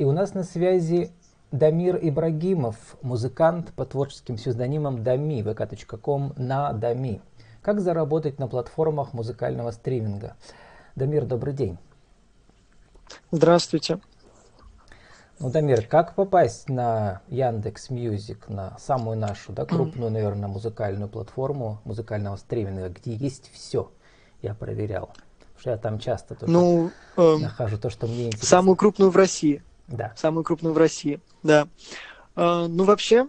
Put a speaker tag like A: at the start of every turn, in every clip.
A: И у нас на связи Дамир Ибрагимов, музыкант по творческим псевдонимам Дами, vk.com на Дами. Как заработать на платформах музыкального стриминга? Дамир, добрый день.
B: Здравствуйте.
A: Ну, Дамир, как попасть на Яндекс Music, на самую нашу, да, крупную, наверное, музыкальную платформу музыкального стриминга, где есть все? Я проверял. Потому что я там часто тоже ну, эм, нахожу то, что мне интересно.
B: Самую крупную в России.
A: Да.
B: Самую крупную в России, да. Э, ну, вообще,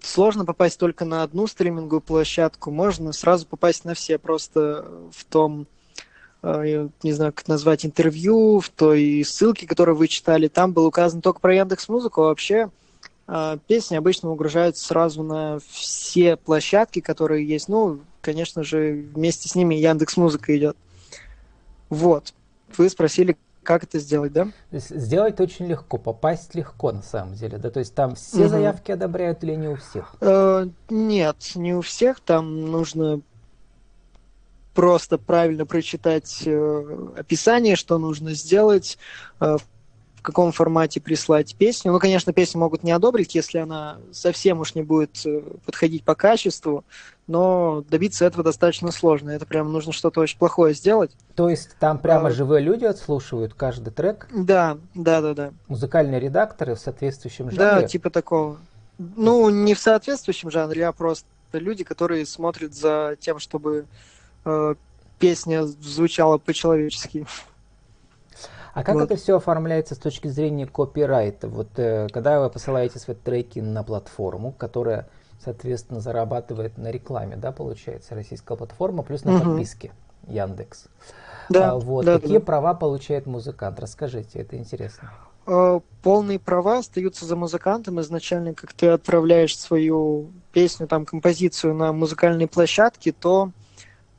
B: сложно попасть только на одну стриминговую площадку. Можно сразу попасть на все, просто в том, э, не знаю, как назвать, интервью, в той ссылке, которую вы читали, там было указано только про Яндекс Музыку, а вообще песни обычно выгружаются сразу на все площадки, которые есть. Ну, конечно же, вместе с ними Яндекс Музыка идет. Вот. Вы спросили, как это сделать, да?
A: Сделать очень легко, попасть легко на самом деле, да? То есть там все угу. заявки одобряют или не у всех?
B: Э, нет, не у всех. Там нужно просто правильно прочитать э, описание, что нужно сделать, э, в каком формате прислать песню. Ну, конечно, песню могут не одобрить, если она совсем уж не будет э, подходить по качеству, но добиться этого достаточно сложно. Это прям нужно что-то очень плохое сделать.
A: То есть там прямо а... живые люди отслушивают каждый трек?
B: Да, да, да, да.
A: Музыкальные редакторы в соответствующем жанре?
B: Да, типа такого. Ну, не в соответствующем жанре, а просто люди, которые смотрят за тем, чтобы э, песня звучала по-человечески.
A: А как вот. это все оформляется с точки зрения копирайта? Вот э, когда вы посылаете свои треки на платформу, которая, соответственно, зарабатывает на рекламе, да, получается, российская платформа, плюс на угу. подписке Яндекс. Да, а, вот. да, Какие да. права получает музыкант? Расскажите, это интересно.
B: А, полные права остаются за музыкантом изначально, как ты отправляешь свою песню, там, композицию на музыкальные площадки, то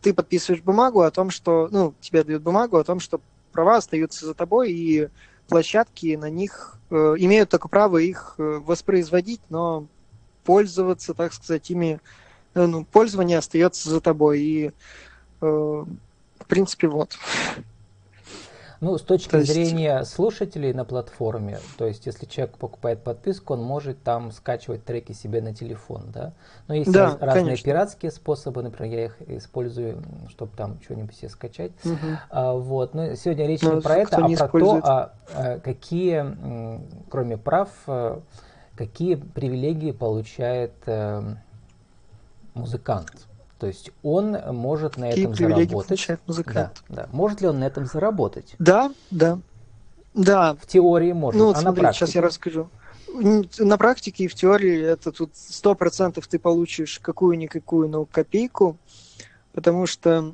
B: ты подписываешь бумагу о том, что, ну, тебе дают бумагу о том, что права остаются за тобой, и площадки на них э, имеют только право их э, воспроизводить, но пользоваться, так сказать, ими, э, ну, пользование остается за тобой. И, э, в принципе, вот.
A: Ну, с точки то зрения есть... слушателей на платформе, то есть если человек покупает подписку, он может там скачивать треки себе на телефон, да? Но есть да, разные конечно. пиратские способы, например, я их использую, чтобы там что-нибудь себе скачать. Угу. А, вот, но сегодня речь но не про это, а про использует. то, а, а, какие, кроме прав, а, какие привилегии получает а, музыкант. То есть он может на Какие этом заработать.
B: музыкант.
A: Да, да. Может ли он на этом заработать?
B: Да, да. Да.
A: В теории может.
B: Ну, вот а смотри, на сейчас я расскажу. На практике и в теории это тут сто процентов ты получишь какую-никакую, но копейку, потому что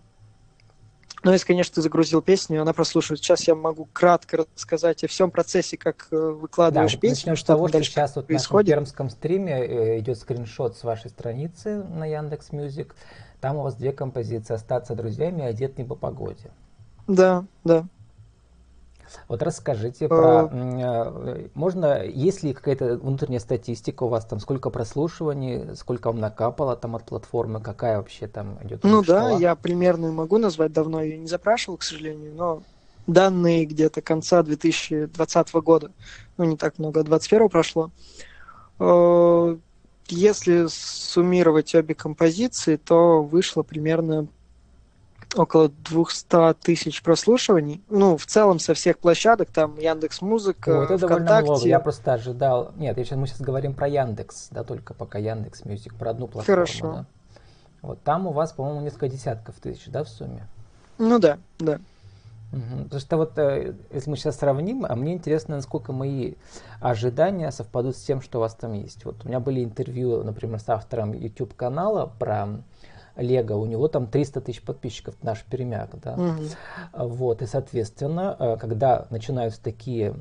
B: ну, если, конечно, ты загрузил песню, она прослушивает. Сейчас я могу кратко рассказать о всем процессе, как э, выкладываешь да, песню.
A: Начнем с того, что сейчас вот происходит. в пермском стриме э, идет скриншот с вашей страницы на Яндекс Music. Там у вас две композиции «Остаться друзьями» и «Одет не по погоде».
B: Да, да.
A: Вот расскажите э, про, э, можно, есть ли какая-то внутренняя статистика у вас там, сколько прослушиваний, сколько вам накапало там от платформы, какая вообще там идет?
B: Ну да, я примерно могу назвать, давно ее не запрашивал, к сожалению, но данные где-то конца 2020 года, ну не так много, 21 прошло. Э, если суммировать обе композиции, то вышло примерно около 200 тысяч прослушиваний. Ну, в целом со всех площадок, там Яндекс Музыка,
A: это ВКонтакте. много. Я просто ожидал. Нет, я мы сейчас говорим про Яндекс, да, только пока Яндекс Music, про одну платформу.
B: Хорошо.
A: Да? Вот там у вас, по-моему, несколько десятков тысяч, да, в сумме?
B: Ну да, да.
A: Угу. Потому что вот, э, если мы сейчас сравним, а мне интересно, насколько мои ожидания совпадут с тем, что у вас там есть. Вот у меня были интервью, например, с автором YouTube-канала про Лего, у него там 300 тысяч подписчиков, наш перемяк, да. Угу. Вот, и, соответственно, э, когда начинаются такие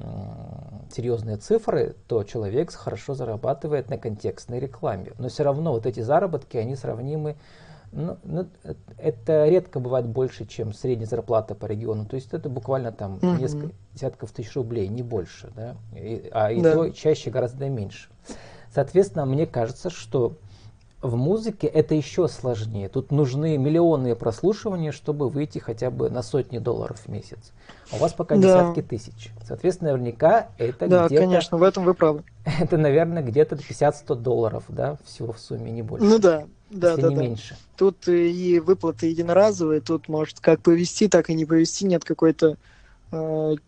A: серьезные цифры, то человек хорошо зарабатывает на контекстной рекламе. Но все равно вот эти заработки, они сравнимы ну, ну, это редко бывает больше, чем средняя зарплата по региону. То есть это буквально там угу. несколько десятков тысяч рублей, не больше. Да? И, а и да. то чаще гораздо меньше. Соответственно, мне кажется, что в музыке это еще сложнее. Тут нужны миллионные прослушивания, чтобы выйти хотя бы на сотни долларов в месяц. А у вас пока да. десятки тысяч. Соответственно, наверняка это
B: да,
A: где-то...
B: Да, конечно, в этом вы правы.
A: Это, наверное, где-то 50-100 долларов, да, всего в сумме, не больше.
B: Ну да, да,
A: если
B: да.
A: не
B: да.
A: меньше.
B: Тут и выплаты единоразовые, тут может как повести, так и не повести, нет какой-то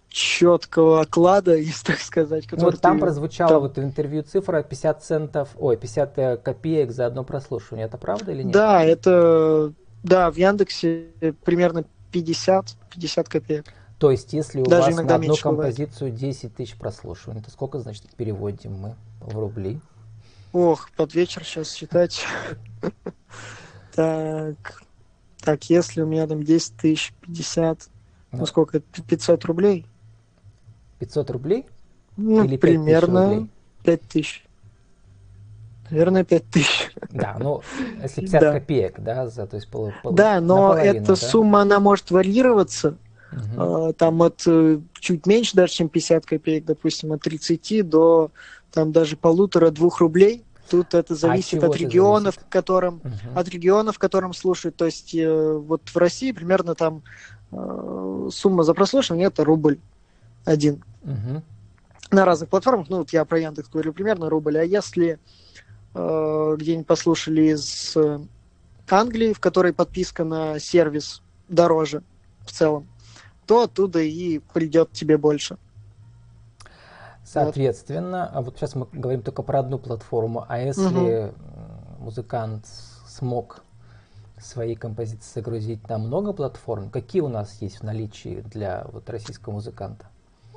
B: четкого оклада, если так сказать.
A: Ну, вот там прозвучало там... вот в интервью цифра 50 центов, ой, 50 э, копеек за одно прослушивание. Это правда или нет?
B: Да, это, да, в Яндексе примерно 50, 50 копеек.
A: То есть, если у Даже вас на одну композицию бывает. 10 тысяч прослушиваний, то сколько, значит, переводим мы в рубли?
B: Ох, под вечер сейчас считать. Так, так, если у меня там 10 тысяч 50, ну сколько, 500 рублей?
A: 500 рублей?
B: Ну, Или примерно 5 тысяч. Наверное, 5 тысяч.
A: Да, ну, если 50 да. копеек, да, за, то есть пол,
B: пол, Да, но эта да? сумма, она может варьироваться. Угу. Там от э, чуть меньше даже, чем 50 копеек, допустим, от 30 до там даже полутора-двух рублей. Тут это зависит от, от регионов, зависит? которым, угу. от регионов, которым слушают. То есть э, вот в России примерно там сумма за прослушивание это рубль один.
A: Угу.
B: На разных платформах, ну вот я про Яндекс говорю, примерно рубль. А если э, где-нибудь послушали из Англии, в которой подписка на сервис дороже в целом, то оттуда и придет тебе больше.
A: Соответственно, вот. а вот сейчас мы говорим только про одну платформу, а если угу. музыкант смог свои композиции загрузить на много платформ, какие у нас есть в наличии для вот российского музыканта?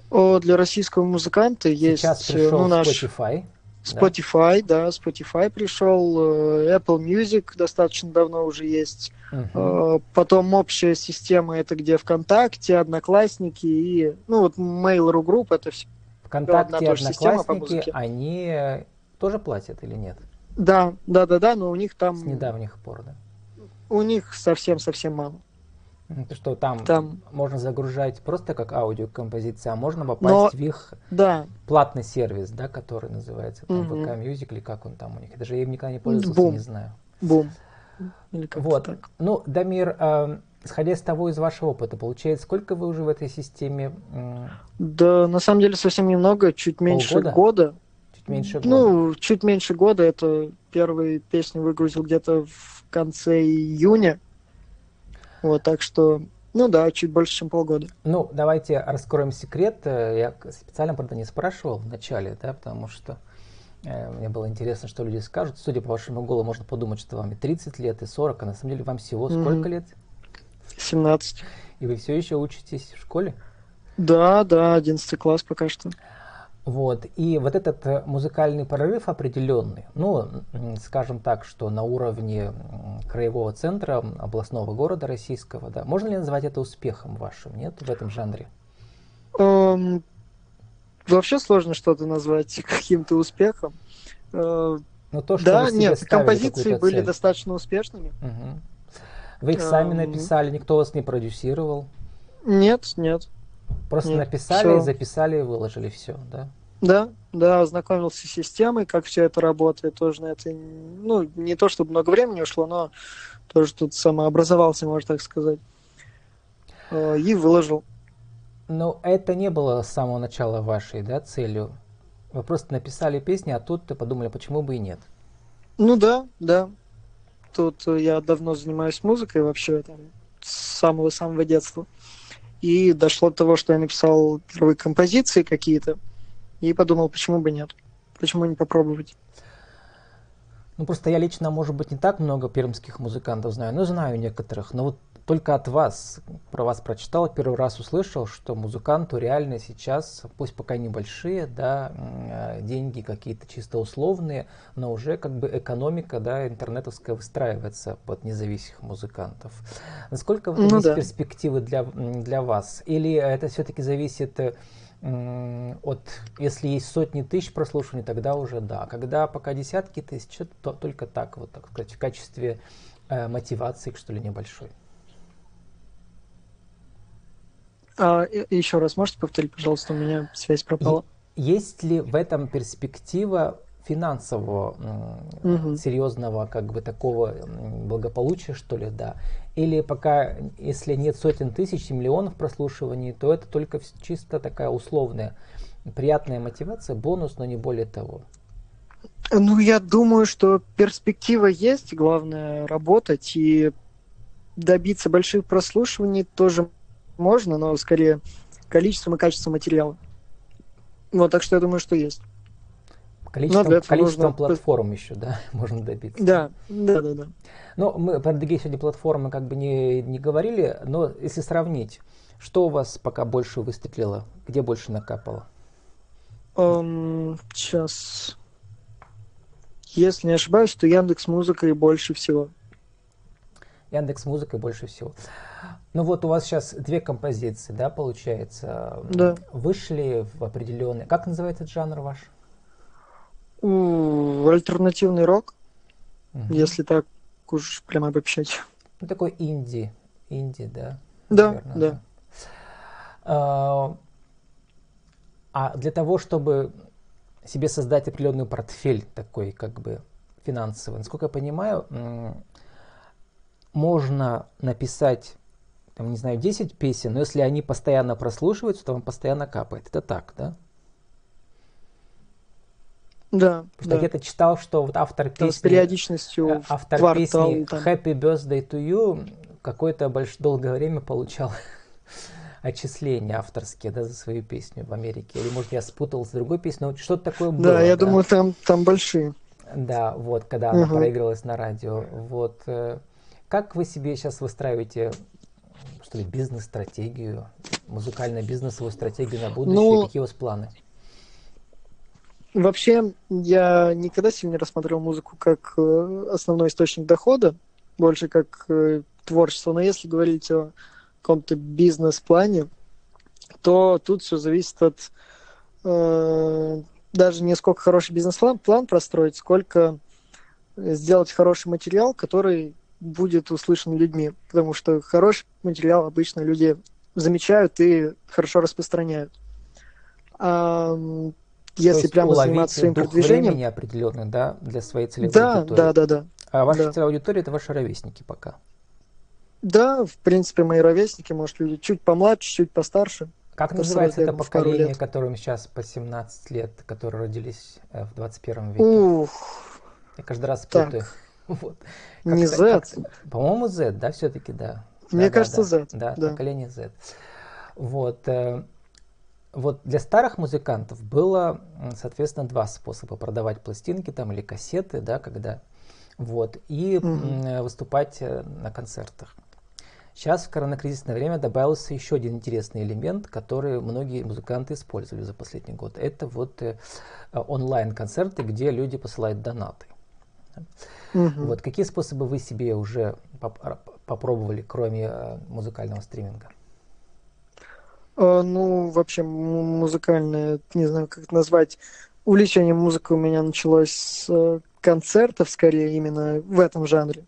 B: О, для российского музыканта
A: Сейчас
B: есть
A: пришел
B: ну, наш
A: Spotify.
B: Spotify, да? да, Spotify пришел, э, Apple Music достаточно давно уже есть. Uh-huh. Потом общая система это где ВКонтакте, Одноклассники и ну вот Mail.ru Group это все.
A: ВКонтакте, и Одноклассники, они тоже платят или нет?
B: Да, да, да, да, но у них там.
A: С недавних пор, да.
B: У них совсем-совсем мало.
A: То что там, там можно загружать просто как аудиокомпозиция, а можно попасть Но, в их
B: да.
A: платный сервис, да, который называется там угу. VK Music или как он там у них. Даже я им никогда не пользовался,
B: Бум.
A: не знаю.
B: Бум.
A: Или вот. Так. Ну, Дамир, э, исходя из того, из вашего опыта, получается, сколько вы уже в этой системе?
B: Да, на самом деле совсем немного, чуть меньше Полгода? года.
A: Чуть меньше
B: года. Ну, чуть меньше года. Это первые песни выгрузил где-то в конце июня. Вот, так что, ну да, чуть больше, чем полгода.
A: Ну, давайте раскроем секрет. Э, я специально, правда, не спрашивал в начале, да, потому что э, мне было интересно, что люди скажут. Судя по вашему голосу, можно подумать, что вам и 30 лет, и 40, а на самом деле вам всего сколько mm-hmm. лет?
B: 17.
A: И вы все еще учитесь в школе?
B: Да, да, 11 класс пока что.
A: Вот. И вот этот э, музыкальный прорыв определенный, ну, скажем так, что на уровне краевого центра областного города российского, да, можно ли назвать это успехом вашим, нет, в этом жанре?
B: Um, вообще сложно что-то назвать каким-то успехом. Uh,
A: ну, то, что
B: да, нет, композиции были цель. достаточно успешными.
A: Угу. Вы их сами um, написали, никто вас не продюсировал?
B: Нет, нет.
A: Просто
B: Нет,
A: написали, все. записали и выложили все, да?
B: Да, да, ознакомился с системой, как все это работает, тоже на это, ну, не то, чтобы много времени ушло, но тоже тут самообразовался, можно так сказать, э, и выложил.
A: Но это не было с самого начала вашей, да, целью? Вы просто написали песни, а тут ты подумали, почему бы и нет?
B: Ну да, да. Тут я давно занимаюсь музыкой вообще, там, с самого-самого детства. И дошло до того, что я написал первые композиции какие-то, и подумал, почему бы нет, почему не попробовать.
A: Ну, просто я лично, может быть, не так много пермских музыкантов знаю, но знаю некоторых. Но вот только от вас, про вас прочитал, первый раз услышал, что музыканту реально сейчас, пусть пока небольшие, да, деньги какие-то чисто условные, но уже как бы экономика, да, интернетовская выстраивается под независимых музыкантов. Насколько ну, есть да. перспективы для, для вас? Или это все-таки зависит от, если есть сотни тысяч прослушиваний, тогда уже да. Когда пока десятки тысяч, то только так, вот так сказать, в качестве э, мотивации, что ли, небольшой.
B: А, еще раз можете повторить, пожалуйста, у меня связь пропала.
A: Есть ли в этом перспектива финансового угу. серьезного как бы такого благополучия, что ли, да. Или пока, если нет сотен тысяч и миллионов прослушиваний, то это только чисто такая условная, приятная мотивация, бонус, но не более того.
B: Ну, я думаю, что перспектива есть, главное работать и добиться больших прослушиваний тоже можно, но скорее количеством и качеством материала. Вот, так что я думаю, что есть.
A: Количеством, количеством нужно... платформ еще, да, можно добиться.
B: Да, да, да, да.
A: Но мы про другие сегодня платформы как бы не, не говорили, но если сравнить, что у вас пока больше выстрелило, где больше накапало?
B: Um, сейчас. Если не ошибаюсь, то Яндекс Музыкой больше всего.
A: Яндекс Музыкой больше всего. Ну вот у вас сейчас две композиции, да, получается?
B: Да.
A: Вышли в определенный... Как называется этот жанр ваш?
B: альтернативный рок, угу. если так уж прямо обобщать.
A: Ну, такой инди, инди, да?
B: Да, наверное, да.
A: А, а для того, чтобы себе создать определенный портфель такой, как бы финансовый, насколько я понимаю, можно написать, там, не знаю, 10 песен, но если они постоянно прослушиваются, то вам постоянно капает. Это так, да?
B: Да.
A: Потому что да. где-то читал, что вот автор
B: песни... Там с периодичностью
A: э, Автор квартал, песни там. Happy Birthday to You какое-то больш... долгое время получал отчисления авторские да, за свою песню в Америке. Или, может, я спутал с другой песней, но что-то такое было.
B: Да, я да? думаю, там, там большие.
A: Да, вот, когда угу. она проигрывалась на радио. Вот. Э, как вы себе сейчас выстраиваете что ли, бизнес-стратегию, музыкальную бизнесовую стратегию на будущее? Ну, Какие у вас планы?
B: Вообще, я никогда себе не рассматривал музыку как э, основной источник дохода, больше как э, творчество. Но если говорить о каком-то бизнес-плане, то тут все зависит от э, даже не сколько хороший бизнес-план план простроить, сколько сделать хороший материал, который будет услышан людьми. Потому что хороший материал обычно люди замечают и хорошо распространяют. А если прямо заниматься своим дух продвижением. времени
A: определенный, да, для своей целевой
B: да,
A: аудитории.
B: Да, да, да.
A: А ваша
B: да.
A: целевая аудитория это ваши ровесники пока?
B: Да, в принципе, мои ровесники, может, люди чуть помладше, чуть постарше.
A: Как называется это поколение, которым сейчас по 17 лет, которые родились э, в 21 веке?
B: Ух.
A: Я каждый раз путаю. Вот.
B: Не Z.
A: По-моему, Z, да, все-таки, да.
B: Мне
A: да,
B: кажется,
A: да,
B: Z.
A: Да, да, поколение Z. Вот. Э, вот для старых музыкантов было, соответственно, два способа продавать пластинки там или кассеты, да, когда вот, и mm выступать э, на концертах. Сейчас в коронакризисное время добавился еще один интересный элемент, который многие музыканты использовали за последний год. Это вот онлайн-концерты, где люди посылают донаты. Mm Вот какие способы вы себе уже поп- попробовали, кроме э, музыкального стриминга?
B: А, ну, вообще музыкальное, не знаю, как это назвать, увлечение музыкой у меня началось с э, концертов, скорее, именно в этом жанре.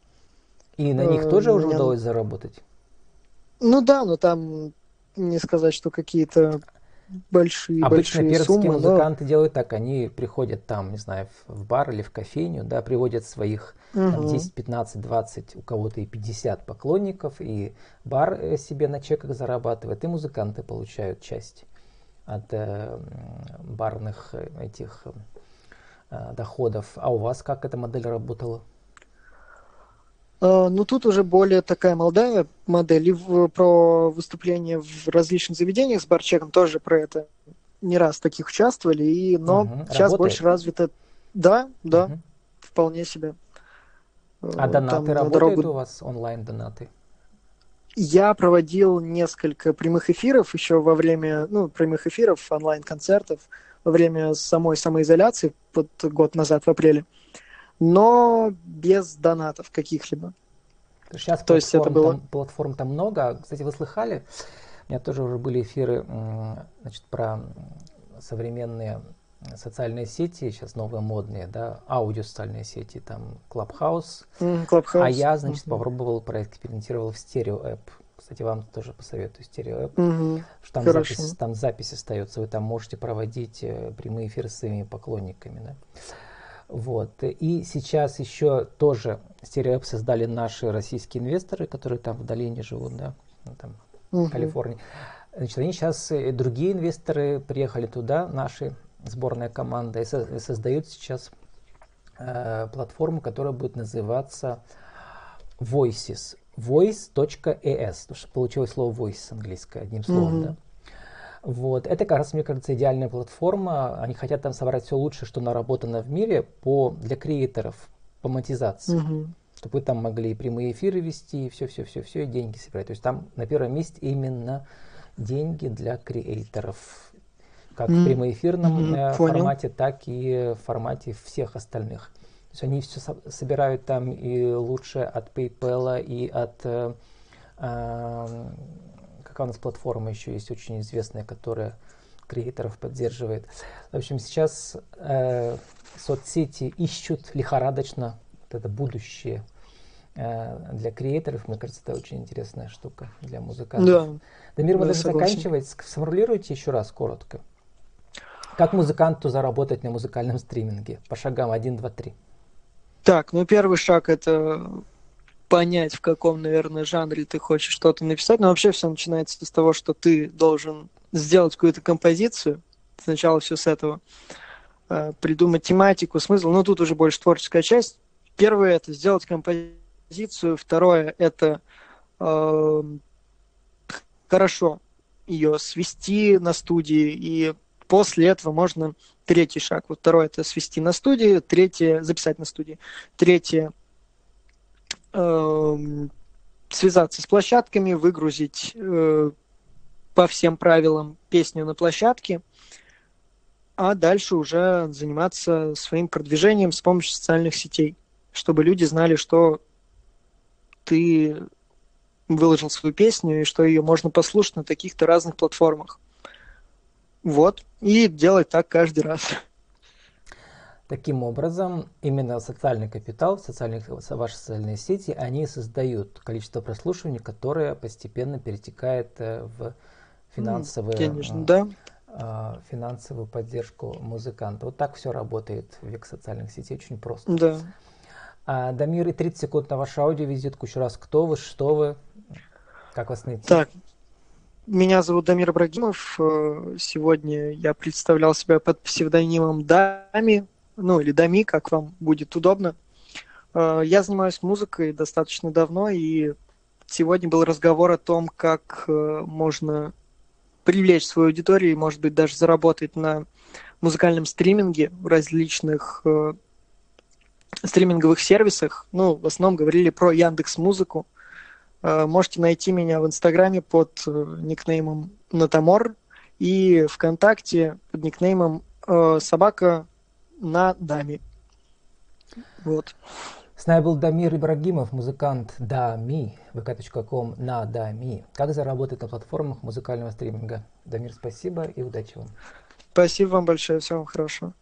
A: И на них тоже уже удалось заработать?
B: Ну да, но там не сказать, что какие-то большие,
A: Обычно
B: большие
A: пермские
B: суммы.
A: музыканты но... делают так, они приходят там, не знаю, в бар или в кофейню, да, приводят своих угу. там, 10, 15, 20, у кого-то и 50 поклонников, и бар э, себе на чеках зарабатывает, и музыканты получают часть от э, барных э, этих э, доходов. А у вас как эта модель работала?
B: Ну, тут уже более такая молодая модель. И в, про выступления в различных заведениях с барчеком тоже про это не раз таких участвовали. И, но угу. сейчас Работает? больше развито. Да, да, угу. вполне себе.
A: А донаты Там работают дорогу... у вас, онлайн-донаты?
B: Я проводил несколько прямых эфиров еще во время, ну, прямых эфиров, онлайн-концертов во время самой самоизоляции, вот год назад, в апреле но без донатов каких-либо.
A: Сейчас То есть это было... там, платформ там много. Кстати, вы слыхали, у меня тоже уже были эфиры значит, про современные социальные сети, сейчас новые модные, да, аудио-социальные сети, там Clubhouse.
B: Mm, Clubhouse.
A: А я, значит, mm-hmm. попробовал, проэкспериментировал в стерео-эп. Кстати, вам тоже посоветую стерео-эп. Mm-hmm. Что там запись, там запись остается, вы там можете проводить э, прямые эфиры с своими поклонниками, да. Вот. И сейчас еще тоже стереоэп создали наши российские инвесторы, которые там в долине живут, да, ну, там, угу. в Калифорнии. Значит, они сейчас, и другие инвесторы приехали туда, наши, сборная команда, и, со, создают сейчас э, платформу, которая будет называться Voices. Voice.es, потому что получилось слово voice английское, одним словом, mm-hmm. да. Вот. Это, как раз, мне кажется, идеальная платформа. Они хотят там собрать все лучшее, что наработано в мире по, для креаторов, по монетизации. Угу. Чтобы вы там могли прямые эфиры вести, и все-все-все-все, и деньги собирать. То есть там на первом месте именно деньги для креаторов. Как mm. в прямоэфирном mm, формате, так и в формате всех остальных. То есть они все собирают там и лучше от PayPal, и от э, э, какая у нас платформа еще есть очень известная, которая креаторов поддерживает. В общем, сейчас э, соцсети ищут лихорадочно вот это будущее э, для креаторов. Мне кажется, это очень интересная штука для музыкантов. Да. Дамир, вы даже заканчивать. Сформулируйте еще раз коротко. Как музыканту заработать на музыкальном стриминге? По шагам 1, 2, 3.
B: Так, ну первый шаг это понять, в каком, наверное, жанре ты хочешь что-то написать. Но вообще все начинается с того, что ты должен сделать какую-то композицию. Сначала все с этого. Э, придумать тематику, смысл. Но тут уже больше творческая часть. Первое – это сделать композицию. Второе – это э, хорошо ее свести на студии. И после этого можно третий шаг. Вот второе – это свести на студии. Третье – записать на студии. Третье – связаться с площадками, выгрузить э, по всем правилам песню на площадке, а дальше уже заниматься своим продвижением с помощью социальных сетей, чтобы люди знали, что ты выложил свою песню и что ее можно послушать на таких-то разных платформах. Вот. И делать так каждый раз.
A: Таким образом, именно социальный капитал, социальные, ваши социальные сети, они создают количество прослушиваний, которое постепенно перетекает э, в финансовые,
B: Конечно, э, да.
A: А, финансовую поддержку музыканта. Вот так все работает в век социальных сетей, очень просто.
B: Да.
A: А, Дамир, и 30 секунд на вашу аудиовизитку. Еще раз, кто вы, что вы, как вас найти?
B: Так, меня зовут Дамир Ибрагимов. Э, сегодня я представлял себя под псевдонимом Дами ну или Дами, как вам будет удобно. Э, я занимаюсь музыкой достаточно давно, и сегодня был разговор о том, как э, можно привлечь свою аудиторию и, может быть, даже заработать на музыкальном стриминге в различных э, стриминговых сервисах. Ну, в основном говорили про Яндекс Музыку. Можете найти меня в Инстаграме под никнеймом Натамор и ВКонтакте под никнеймом Собака на даме. Вот.
A: С нами был Дамир Ибрагимов, музыкант Дами, vk.com на Дами. Как заработать на платформах музыкального стриминга? Дамир, спасибо и удачи вам.
B: Спасибо вам большое, всего вам хорошего.